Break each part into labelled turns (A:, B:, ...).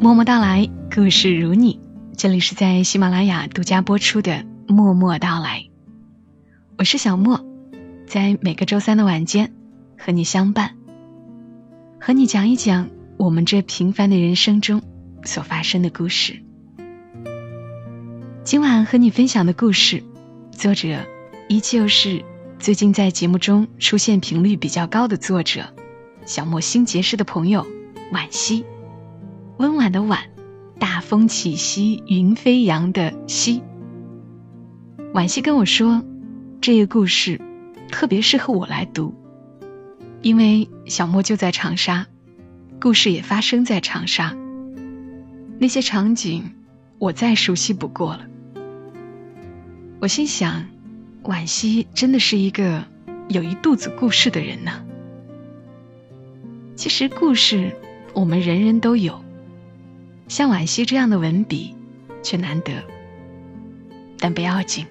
A: 默默到来，故事如你。这里是在喜马拉雅独家播出的《默默到来》，我是小莫，在每个周三的晚间和你相伴，和你讲一讲我们这平凡的人生中所发生的故事。今晚和你分享的故事，作者依旧是最近在节目中出现频率比较高的作者，小莫新结识的朋友惋惜，温婉的婉。大风起兮云飞扬的兮，惋惜跟我说，这个故事特别适合我来读，因为小莫就在长沙，故事也发生在长沙，那些场景我再熟悉不过了。我心想，惋惜真的是一个有一肚子故事的人呢。其实故事我们人人都有。像惋惜这样的文笔，却难得。但不要紧，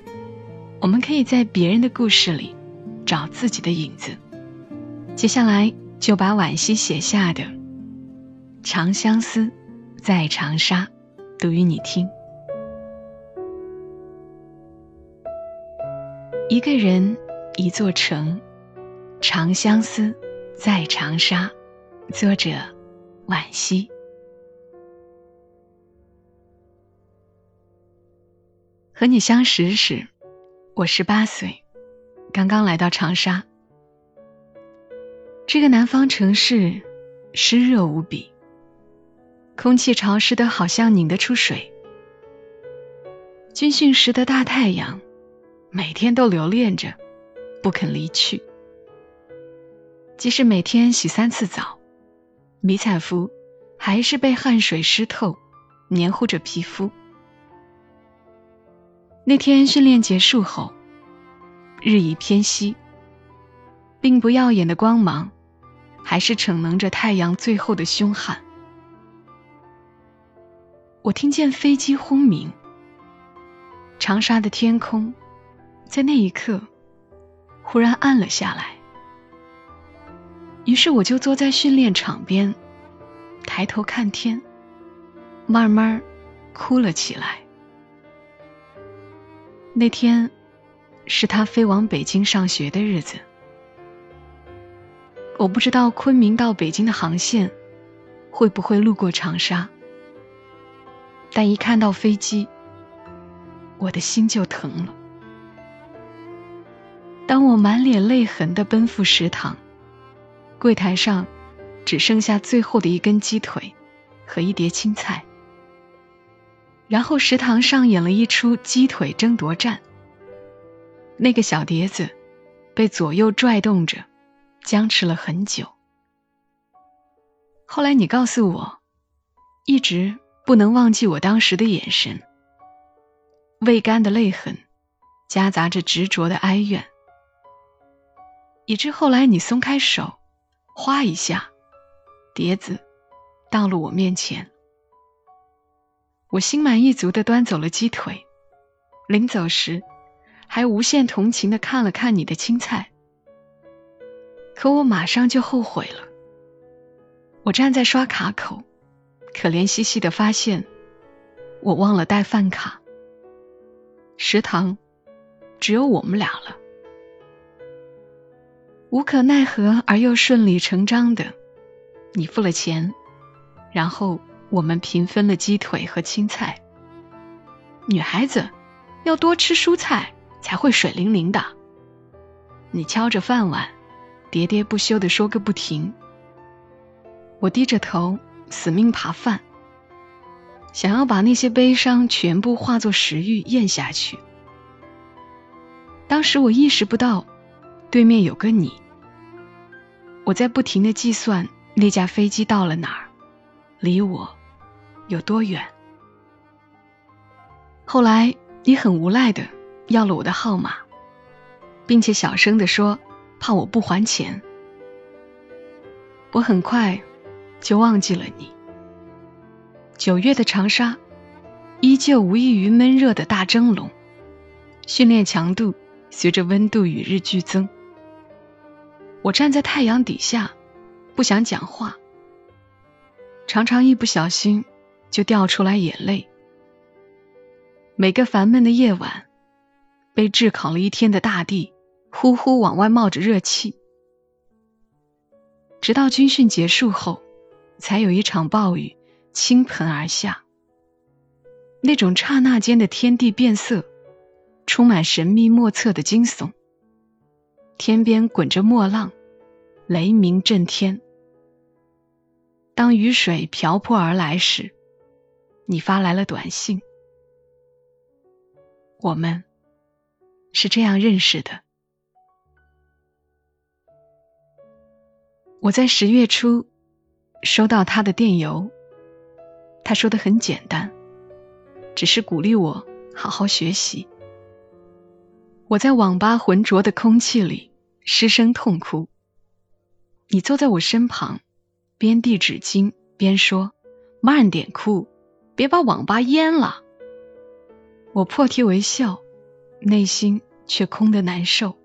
A: 我们可以在别人的故事里找自己的影子。接下来就把惋惜写下的《长相思，在长沙》读与你听。一个人，一座城，长相思，在长沙。作者：惋惜。和你相识时，我十八岁，刚刚来到长沙。这个南方城市湿热无比，空气潮湿的好像拧得出水。军训时的大太阳，每天都留恋着，不肯离去。即使每天洗三次澡，迷彩服还是被汗水湿透，黏糊着皮肤。那天训练结束后，日已偏西，并不耀眼的光芒，还是逞能着太阳最后的凶悍。我听见飞机轰鸣，长沙的天空在那一刻忽然暗了下来。于是我就坐在训练场边，抬头看天，慢慢哭了起来。那天是他飞往北京上学的日子。我不知道昆明到北京的航线会不会路过长沙，但一看到飞机，我的心就疼了。当我满脸泪痕的奔赴食堂，柜台上只剩下最后的一根鸡腿和一碟青菜。然后食堂上演了一出鸡腿争夺战，那个小碟子被左右拽动着，僵持了很久。后来你告诉我，一直不能忘记我当时的眼神，未干的泪痕夹杂着执着的哀怨，以致后来你松开手，哗一下，碟子到了我面前。我心满意足的端走了鸡腿，临走时还无限同情的看了看你的青菜，可我马上就后悔了。我站在刷卡口，可怜兮兮的发现我忘了带饭卡，食堂只有我们俩了。无可奈何而又顺理成章的，你付了钱，然后。我们平分了鸡腿和青菜。女孩子要多吃蔬菜才会水灵灵的。你敲着饭碗，喋喋不休的说个不停。我低着头，死命扒饭，想要把那些悲伤全部化作食欲咽下去。当时我意识不到，对面有个你。我在不停的计算那架飞机到了哪儿，离我。有多远？后来你很无赖的要了我的号码，并且小声的说怕我不还钱。我很快就忘记了你。九月的长沙依旧无异于闷热的大蒸笼，训练强度随着温度与日俱增。我站在太阳底下，不想讲话，常常一不小心。就掉出来眼泪。每个烦闷的夜晚，被炙烤了一天的大地，呼呼往外冒着热气。直到军训结束后，才有一场暴雨倾盆而下。那种刹那间的天地变色，充满神秘莫测的惊悚。天边滚着墨浪，雷鸣震天。当雨水瓢泼而来时，你发来了短信。我们是这样认识的。我在十月初收到他的电邮，他说的很简单，只是鼓励我好好学习。我在网吧浑浊的空气里失声痛哭。你坐在我身旁，边递纸巾边说：“慢点哭，别把网吧淹了。”我破涕为笑，内心却空得难受。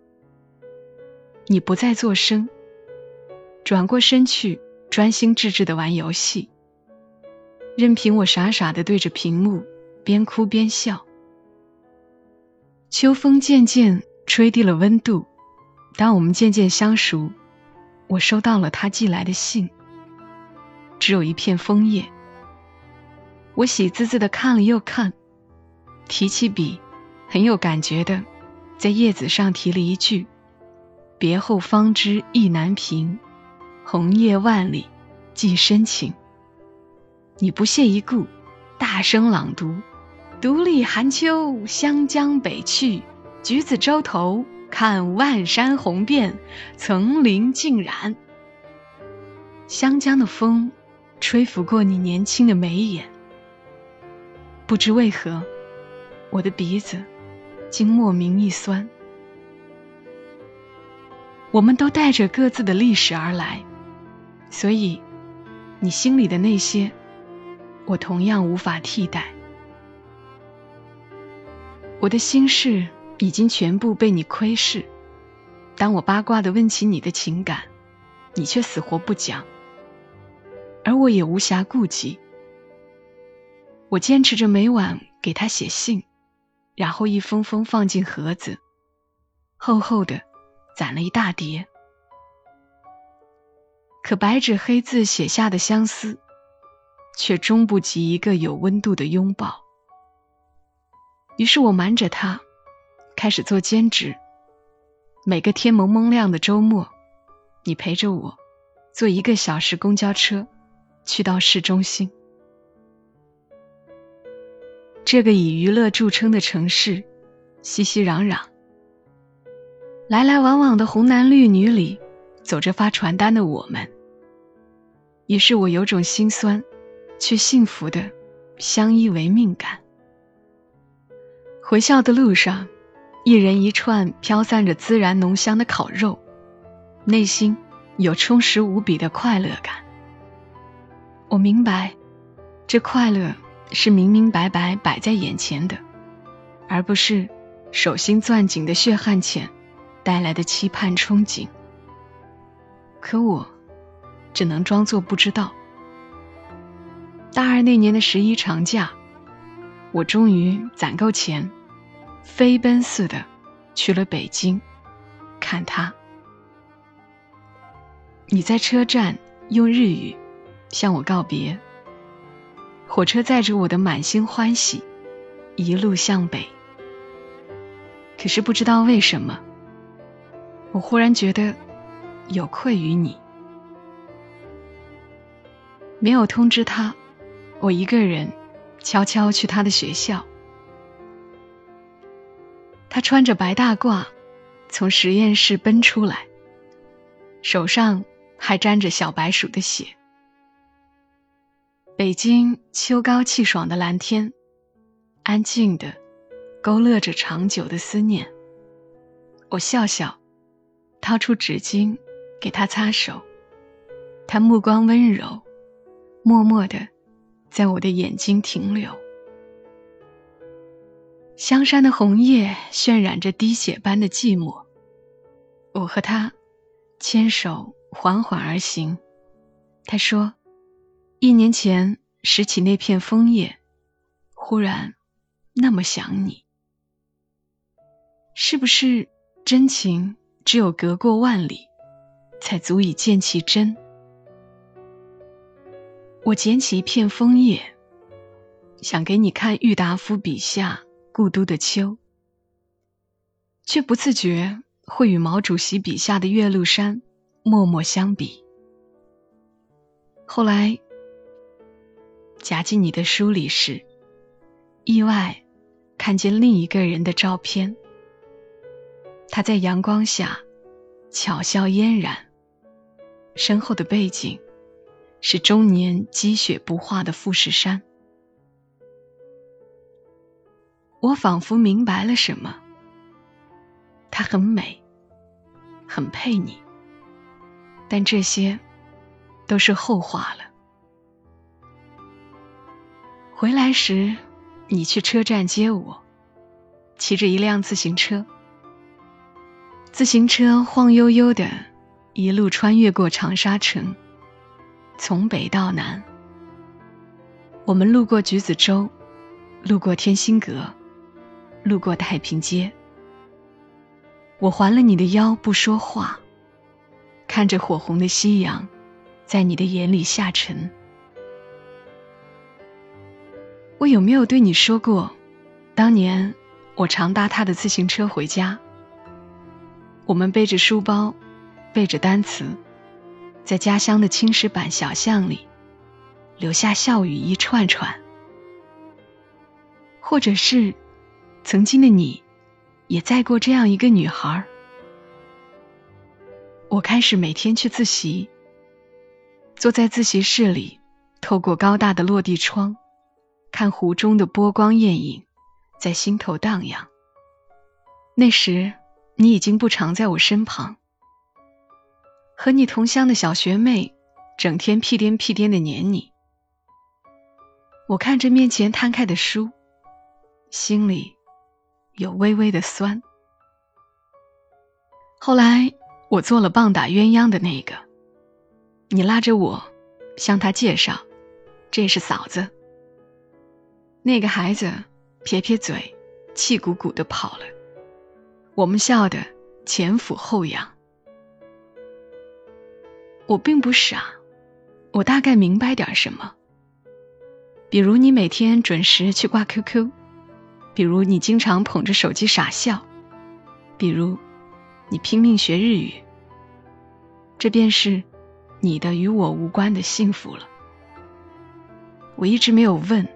A: 你不再作声，转过身去，专心致志的玩游戏，任凭我傻傻的对着屏幕，边哭边笑。秋风渐渐吹低了温度，当我们渐渐相熟，我收到了他寄来的信，只有一片枫叶。我喜滋滋的看了又看。提起笔，很有感觉的，在叶子上提了一句：“别后方知意难平，红叶万里寄深情。”你不屑一顾，大声朗读：“独立寒秋，湘江北去，橘子洲头，看万山红遍，层林尽染。”湘江的风，吹拂过你年轻的眉眼，不知为何。我的鼻子竟莫名一酸。我们都带着各自的历史而来，所以你心里的那些，我同样无法替代。我的心事已经全部被你窥视。当我八卦的问起你的情感，你却死活不讲，而我也无暇顾及。我坚持着每晚给他写信。然后一封封放进盒子，厚厚的攒了一大叠。可白纸黑字写下的相思，却终不及一个有温度的拥抱。于是我瞒着他，开始做兼职。每个天蒙蒙亮的周末，你陪着我坐一个小时公交车，去到市中心。这个以娱乐著称的城市，熙熙攘攘，来来往往的红男绿女里，走着发传单的我们。于是我有种心酸却幸福的相依为命感。回校的路上，一人一串飘散着孜然浓香的烤肉，内心有充实无比的快乐感。我明白，这快乐。是明明白白摆在眼前的，而不是手心攥紧的血汗钱带来的期盼憧憬。可我只能装作不知道。大二那年的十一长假，我终于攒够钱，飞奔似的去了北京看他。你在车站用日语向我告别。火车载着我的满心欢喜，一路向北。可是不知道为什么，我忽然觉得有愧于你。没有通知他，我一个人悄悄去他的学校。他穿着白大褂，从实验室奔出来，手上还沾着小白鼠的血。北京秋高气爽的蓝天，安静的勾勒着长久的思念。我笑笑，掏出纸巾给他擦手。他目光温柔，默默的在我的眼睛停留。香山的红叶渲染着滴血般的寂寞。我和他牵手缓缓而行。他说。一年前，拾起那片枫叶，忽然那么想你。是不是真情只有隔过万里，才足以见其真？我捡起一片枫叶，想给你看郁达夫笔下故都的秋，却不自觉会与毛主席笔下的岳麓山默默相比。后来夹进你的书里时，意外看见另一个人的照片。他在阳光下巧笑嫣然，身后的背景是终年积雪不化的富士山。我仿佛明白了什么。她很美，很配你，但这些都是后话了。回来时，你去车站接我，骑着一辆自行车。自行车晃悠悠的，一路穿越过长沙城，从北到南。我们路过橘子洲，路过天心阁，路过太平街。我环了你的腰，不说话，看着火红的夕阳，在你的眼里下沉。我有没有对你说过，当年我常搭他的自行车回家？我们背着书包，背着单词，在家乡的青石板小巷里，留下笑语一串串。或者是，曾经的你，也载过这样一个女孩。我开始每天去自习，坐在自习室里，透过高大的落地窗，看湖中的波光艳影，在心头荡漾。那时。你已经不常在我身旁，和你同乡的小学妹整天屁颠屁颠的撵你。我看着面前摊开的书，心里有微微的酸。后来我做了棒打鸳鸯的那个，你拉着我向他介绍，这是嫂子。那个孩子撇撇嘴，气鼓鼓的跑了。我们笑得前俯后仰。我并不傻，我大概明白点什么。比如你每天准时去挂 QQ，比如你经常捧着手机傻笑，比如你拼命学日语，这便是你的与我无关的幸福了。我一直没有问，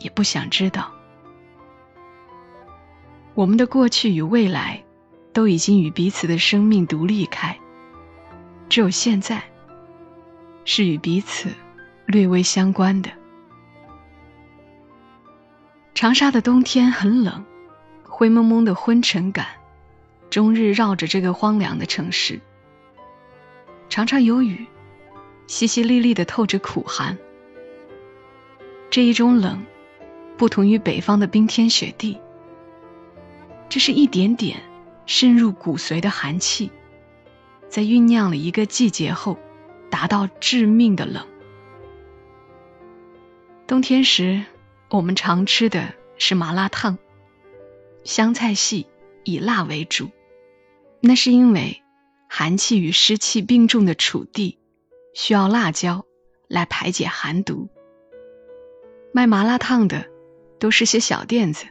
A: 也不想知道。我们的过去与未来，都已经与彼此的生命独立开，只有现在，是与彼此略微相关的。长沙的冬天很冷，灰蒙蒙的昏沉感，终日绕着这个荒凉的城市。常常有雨，淅淅沥沥的透着苦寒。这一种冷，不同于北方的冰天雪地。这是一点点渗入骨髓的寒气，在酝酿了一个季节后，达到致命的冷。冬天时，我们常吃的是麻辣烫，湘菜系以辣为主，那是因为寒气与湿气并重的楚地，需要辣椒来排解寒毒。卖麻辣烫的都是些小店子。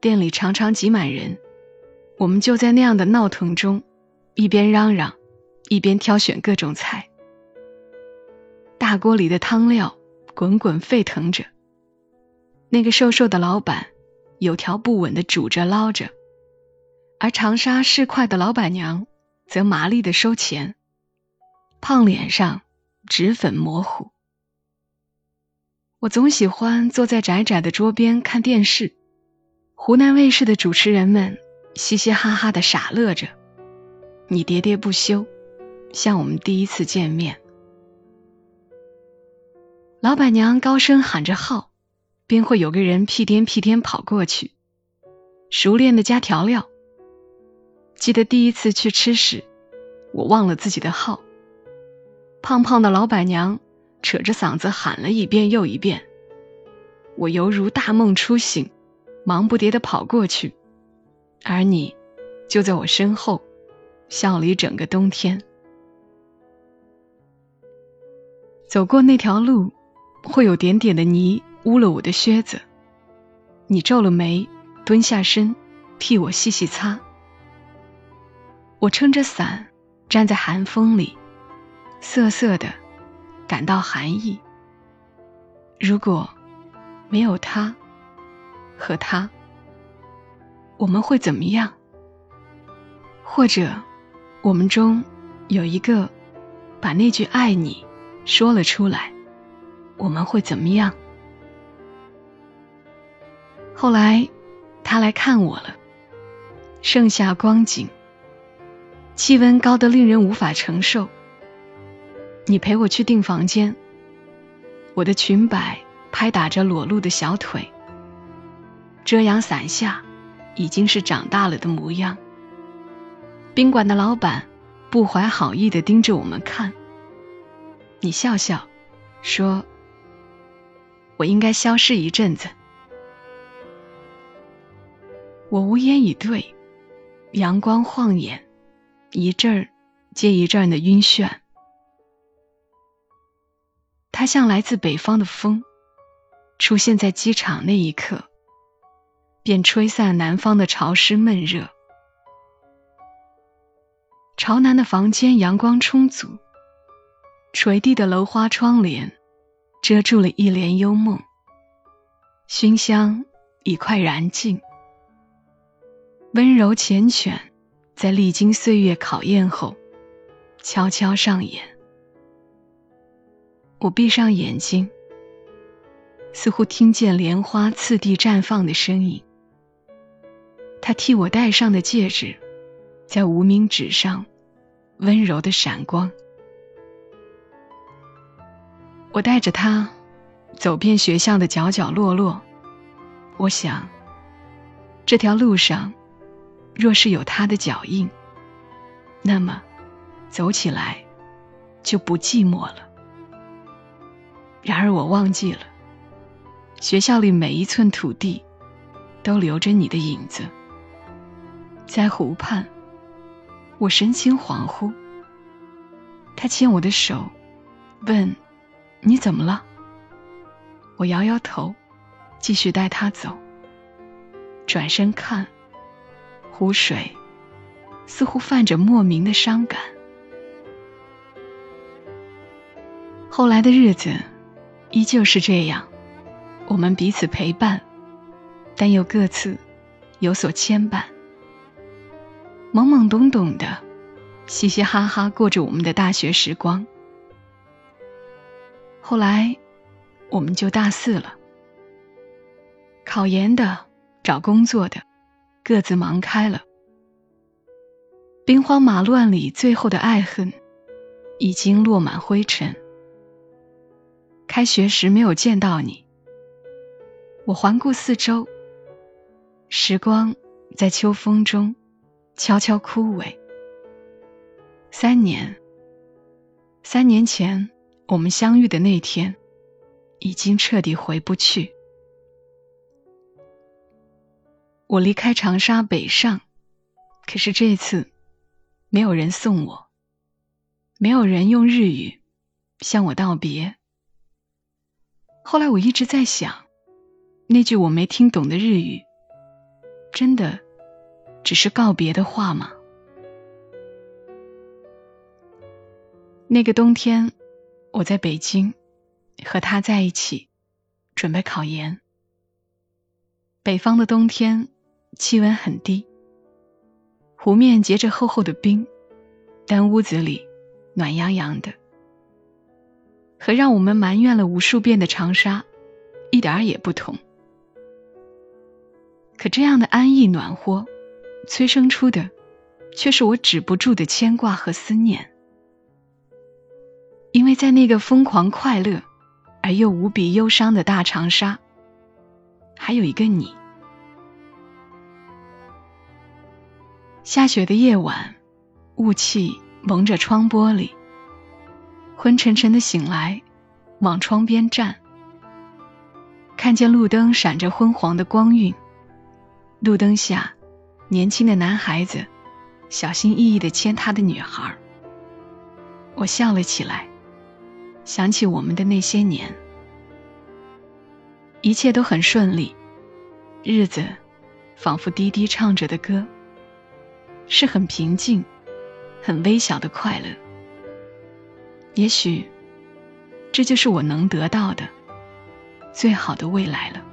A: 店里常常挤满人，我们就在那样的闹腾中，一边嚷嚷，一边挑选各种菜。大锅里的汤料滚滚沸腾着，那个瘦瘦的老板有条不紊的煮着捞着，而长沙市侩的老板娘则麻利的收钱，胖脸上脂粉模糊。我总喜欢坐在窄窄的桌边看电视。湖南卫视的主持人们嘻嘻哈哈的傻乐着，你喋喋不休，像我们第一次见面。老板娘高声喊着号，便会有个人屁颠屁颠跑过去，熟练的加调料。记得第一次去吃时，我忘了自己的号，胖胖的老板娘扯着嗓子喊了一遍又一遍。我犹如大梦初醒，忙不迭地跑过去，而你就在我身后，笑了一整个冬天。走过那条路，会有点点的泥污了我的靴子。你皱了眉，蹲下身替我细细擦。我撑着伞站在寒风里，瑟瑟的感到寒意。如果没有他和他，我们会怎么样？或者，我们中有一个把那句爱你说了出来，我们会怎么样？后来，他来看我了。盛夏光景，气温高得令人无法承受。你陪我去订房间，我的裙摆拍打着裸露的小腿，遮阳伞下已经是长大了的模样。宾馆的老板不怀好意的盯着我们看。你笑笑，说：“我应该消失一阵子。”我无言以对，阳光晃眼，一阵儿接一阵的晕眩。它像来自北方的风，出现在机场那一刻，便吹散南方的潮湿闷热。朝南的房间阳光充足，垂地的楼花窗帘遮住了一帘幽梦，熏香已快燃尽。温柔缱绻，在历经岁月考验后，悄悄上演。我闭上眼睛，似乎听见莲花次第绽放的声音。他替我戴上的戒指，在无名指上温柔的闪光。我带着它走遍学校的角角落落。我想，这条路上。若是有他的脚印，那么走起来就不寂寞了。然而我忘记了，学校里每一寸土地都留着你的影子。在湖畔，我神情恍惚。他牵我的手，问：“你怎么了？”我摇摇头，继续带他走。转身看。湖水似乎泛着莫名的伤感。后来的日子依旧是这样，我们彼此陪伴，但又各自有所牵绊，懵懵懂懂的，嘻嘻哈哈过着我们的大学时光。后来我们就大四了，考研的，找工作的。各自忙开了，兵荒马乱里最后的爱恨已经落满灰尘。开学时没有见到你，我环顾四周，时光在秋风中悄悄枯萎。三年，三年前我们相遇的那天，已经彻底回不去。我离开长沙北上，可是这次没有人送我，没有人用日语向我道别。后来我一直在想，那句我没听懂的日语，真的只是告别的话吗？那个冬天，我在北京和他在一起，准备考研。北方的冬天。气温很低，湖面结着厚厚的冰，但屋子里暖洋洋的，和让我们埋怨了无数遍的长沙一点儿也不同。可这样的安逸暖和，催生出的却是我止不住的牵挂和思念，因为在那个疯狂快乐而又无比忧伤的大长沙，还有一个你。下雪的夜晚，雾气蒙着窗玻璃，昏沉沉的醒来，往窗边站，看见路灯闪着昏黄的光晕，路灯下，年轻的男孩子小心翼翼的牵他的女孩。我笑了起来，想起我们的那些年，一切都很顺利，日子仿佛滴滴唱着的歌，是很平静、很微小的快乐。也许，这就是我能得到的最好的未来了。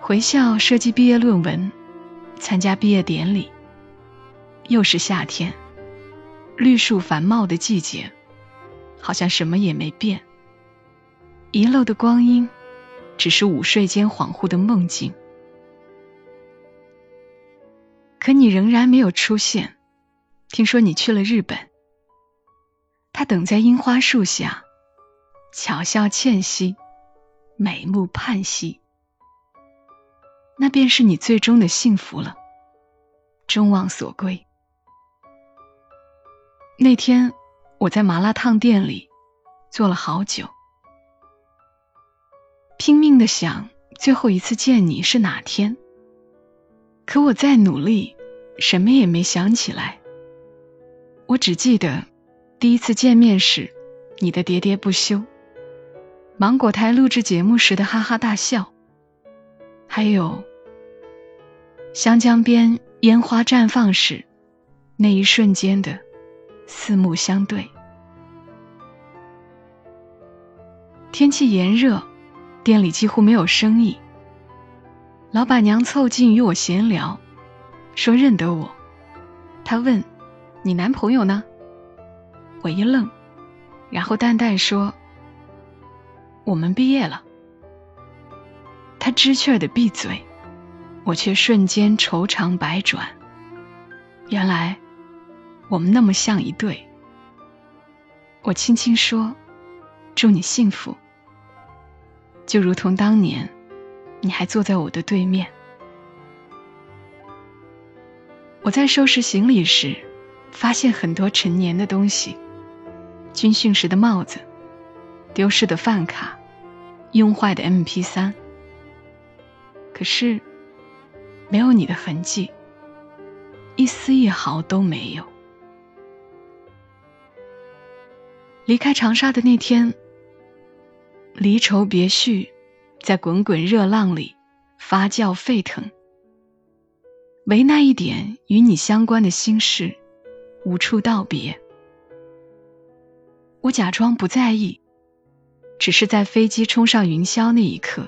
A: 回校设计毕业论文，参加毕业典礼，又是夏天。绿树繁茂的季节，好像什么也没变。遗漏的光阴，只是午睡间恍惚的梦境。可你仍然没有出现。听说你去了日本。他等在樱花树下，巧笑倩兮，美目盼兮。那便是你最终的幸福了。众望所归。那天我在麻辣烫店里坐了好久，拼命的想最后一次见你是哪天。可我再努力，什么也没想起来。我只记得第一次见面时你的喋喋不休，芒果台录制节目时的哈哈大笑，还有湘江边烟花绽放时那一瞬间的。四目相对。天气炎热，店里几乎没有生意。老板娘凑近与我闲聊，说认得我。她问：“你男朋友呢？”我一愣，然后淡淡说：“我们毕业了。”他知趣的闭嘴，我却瞬间愁肠百转。原来。我们那么像一对，我轻轻说：“祝你幸福。”就如同当年，你还坐在我的对面。我在收拾行李时，发现很多陈年的东西：军训时的帽子、丢失的饭卡、用坏的 MP 三。可是，没有你的痕迹，一丝一毫都没有。离开长沙的那天，离愁别绪在滚滚热浪里发酵沸腾，唯那一点与你相关的心事无处道别。我假装不在意，只是在飞机冲上云霄那一刻，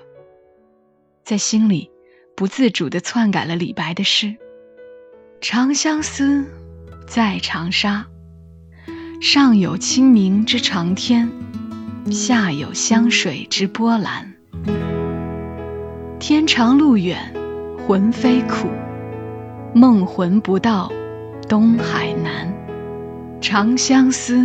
A: 在心里不自主地篡改了李白的诗：“长相思，在长沙。”上有清明之长天，下有湘水之波澜。天长路远，魂飞苦，梦魂不到，东海南。长相思，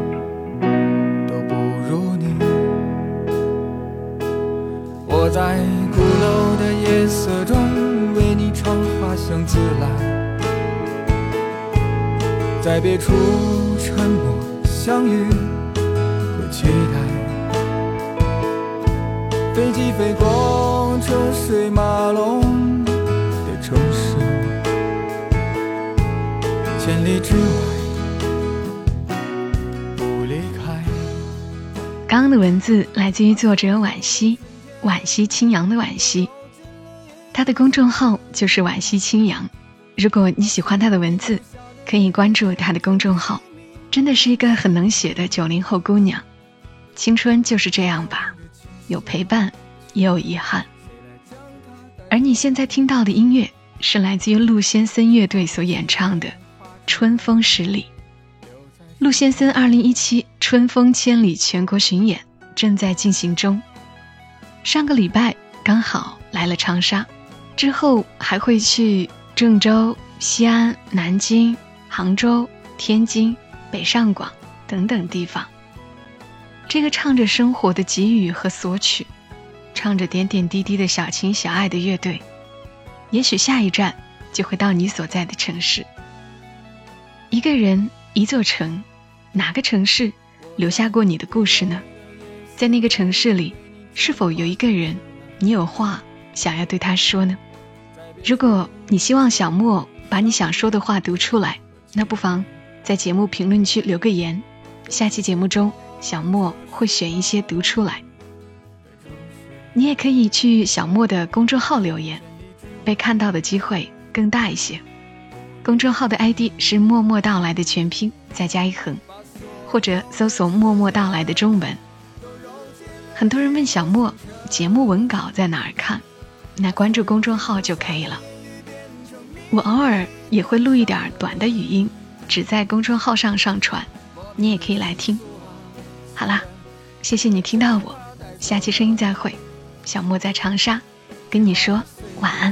B: 在鼓楼的夜色中为你唱花香自来，在别处沉默相遇和期待。飞机飞过车水马龙的城市，千里之外不离开。
A: 刚刚的文字来自于作者惋惜，惋惜青扬的惋惜，他的公众号就是惋惜青扬。如果你喜欢他的文字，可以关注他的公众号。真的是一个很能写的九零后姑娘，青春就是这样吧。有陪伴，也有遗憾。而你现在听到的音乐，是来自于陆先森乐队所演唱的《春风十里》。陆先森二零一七春风千里全国巡演正在进行中，上个礼拜刚好来了长沙，之后还会去郑州、西安、南京、杭州、天津、北上广等等地方。这个唱着生活的给予和索取，唱着点点滴滴的小情小爱的乐队，也许下一站就会到你所在的城市。一个人，一座城，哪个城市留下过你的故事呢？在那个城市里，是否有一个人，你有话想要对他说呢？如果你希望小莫把你想说的话读出来，那不妨在节目评论区留个言，下期节目中。小莫会选一些读出来，你也可以去小莫的公众号留言，被看到的机会更大一些。公众号的 ID 是“默默到来”的全拼再加一横，或者搜索“默默到来”的中文。很多人问小莫节目文稿在哪儿看，那关注公众号就可以了。我偶尔也会录一点短的语音，只在公众号上上传，你也可以来听。好啦，谢谢你听到我，下期声音再会。小莫在长沙，跟你说晚安。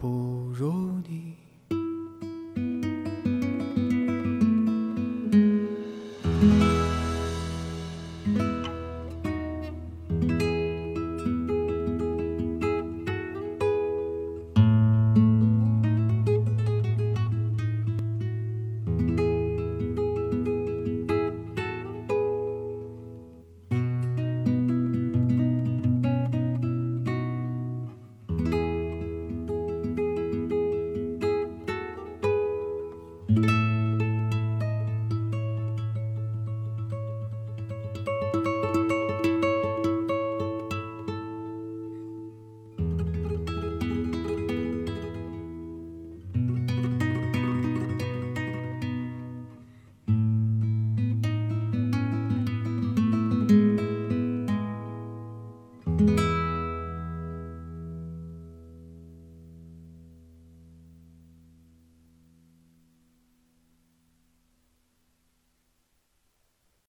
B: 不如你。